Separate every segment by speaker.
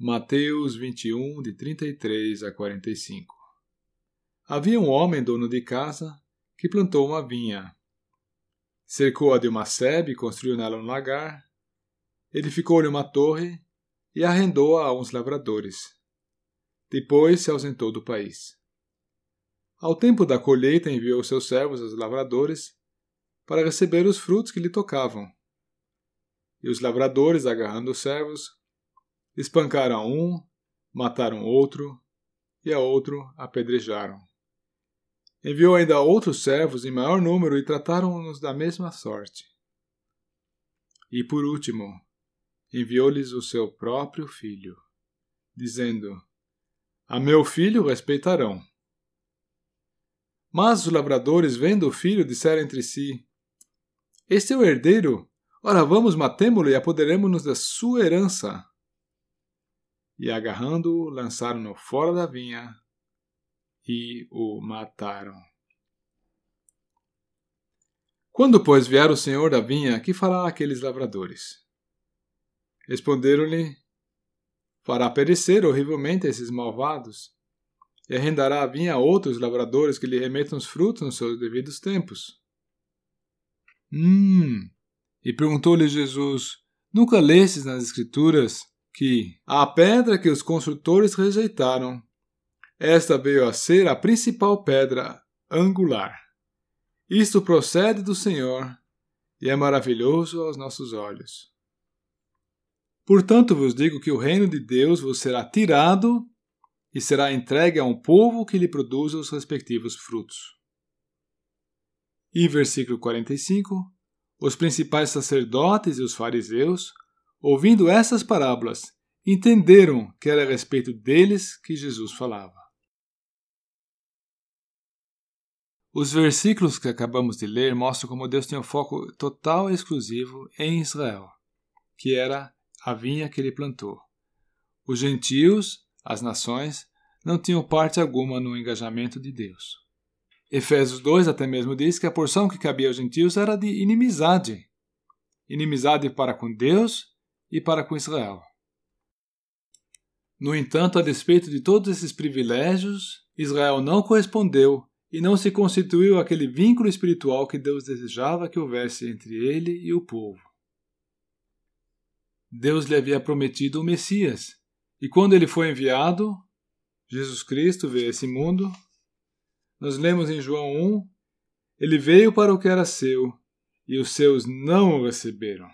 Speaker 1: Mateus 21, de 33 a 45 Havia um homem dono de casa que plantou uma vinha. Cercou-a de uma sebe e construiu nela um lagar. Edificou-lhe uma torre e arrendou-a a uns lavradores. Depois se ausentou do país. Ao tempo da colheita enviou seus servos aos lavradores para receber os frutos que lhe tocavam. E os lavradores, agarrando os servos, Espancaram um, mataram outro, e a outro apedrejaram. Enviou ainda outros servos em maior número e trataram-nos da mesma sorte. E por último, enviou-lhes o seu próprio filho, dizendo: A meu filho respeitarão. Mas os lavradores, vendo o filho, disseram entre si: Este é o herdeiro. Ora, vamos, matemo-lo e apoderemos-nos da sua herança e agarrando-o, lançaram-no fora da vinha e o mataram. Quando, pois, vier o senhor da vinha, que fará aqueles lavradores? Responderam-lhe: Fará perecer horrivelmente esses malvados, e arrendará a vinha a outros lavradores que lhe remetam os frutos nos seus devidos tempos. Hum! E perguntou-lhe Jesus: Nunca lestes nas Escrituras que a pedra que os construtores rejeitaram, esta veio a ser a principal pedra angular. Isto procede do Senhor e é maravilhoso aos nossos olhos. Portanto vos digo que o reino de Deus vos será tirado e será entregue a um povo que lhe produza os respectivos frutos. E versículo 45: Os principais sacerdotes e os fariseus ouvindo essas parábolas, entenderam que era a respeito deles que Jesus falava. Os versículos que acabamos de ler mostram como Deus tinha um foco total e exclusivo em Israel, que era a vinha que ele plantou. Os gentios, as nações, não tinham parte alguma no engajamento de Deus. Efésios 2 até mesmo diz que a porção que cabia aos gentios era de inimizade. Inimizade para com Deus e para com Israel. No entanto, a despeito de todos esses privilégios, Israel não correspondeu e não se constituiu aquele vínculo espiritual que Deus desejava que houvesse entre ele e o povo. Deus lhe havia prometido o Messias, e quando ele foi enviado, Jesus Cristo veio a esse mundo. Nós lemos em João 1: Ele veio para o que era seu, e os seus não o receberam.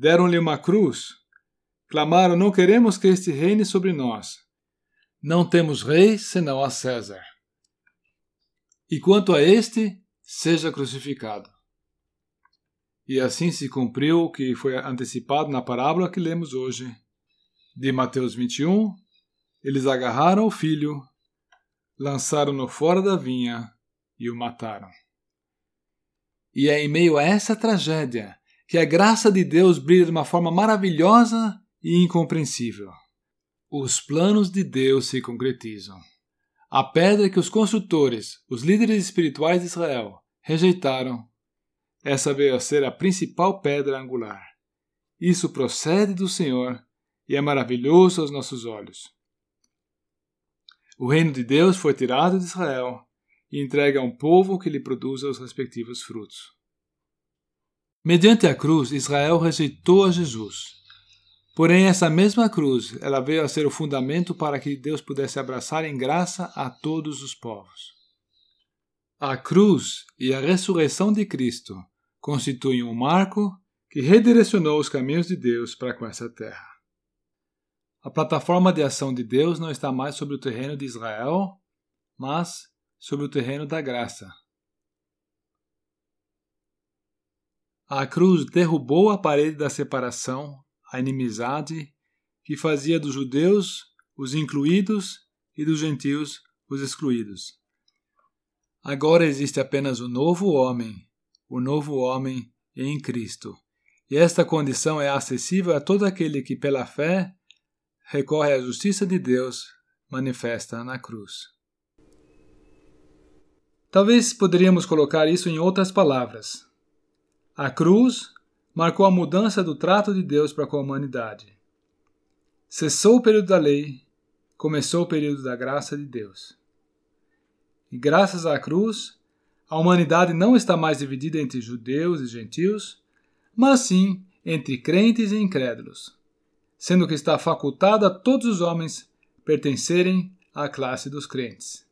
Speaker 1: Deram-lhe uma cruz. Clamaram: Não queremos que este reine sobre nós. Não temos rei senão a César. E quanto a este, seja crucificado. E assim se cumpriu o que foi antecipado na parábola que lemos hoje. De Mateus 21, eles agarraram o filho, lançaram-no fora da vinha e o mataram. E é em meio a essa tragédia que a graça de Deus brilha de uma forma maravilhosa e incompreensível. Os planos de Deus se concretizam. A pedra que os construtores, os líderes espirituais de Israel, rejeitaram, essa veio a ser a principal pedra angular. Isso procede do Senhor e é maravilhoso aos nossos olhos. O reino de Deus foi tirado de Israel e entregue a um povo que lhe produza os respectivos frutos. Mediante a cruz, Israel rejeitou a Jesus. Porém, essa mesma cruz, ela veio a ser o fundamento para que Deus pudesse abraçar em graça a todos os povos. A cruz e a ressurreição de Cristo constituem um marco que redirecionou os caminhos de Deus para com essa terra. A plataforma de ação de Deus não está mais sobre o terreno de Israel, mas sobre o terreno da graça, A cruz derrubou a parede da separação, a inimizade, que fazia dos judeus os incluídos e dos gentios os excluídos. Agora existe apenas o novo homem, o novo homem em Cristo. E esta condição é acessível a todo aquele que, pela fé, recorre à justiça de Deus manifesta na cruz. Talvez poderíamos colocar isso em outras palavras. A cruz marcou a mudança do trato de Deus para com a humanidade. cessou o período da lei, começou o período da graça de Deus. E graças à cruz, a humanidade não está mais dividida entre judeus e gentios, mas sim entre crentes e incrédulos, sendo que está facultado a todos os homens pertencerem à classe dos crentes.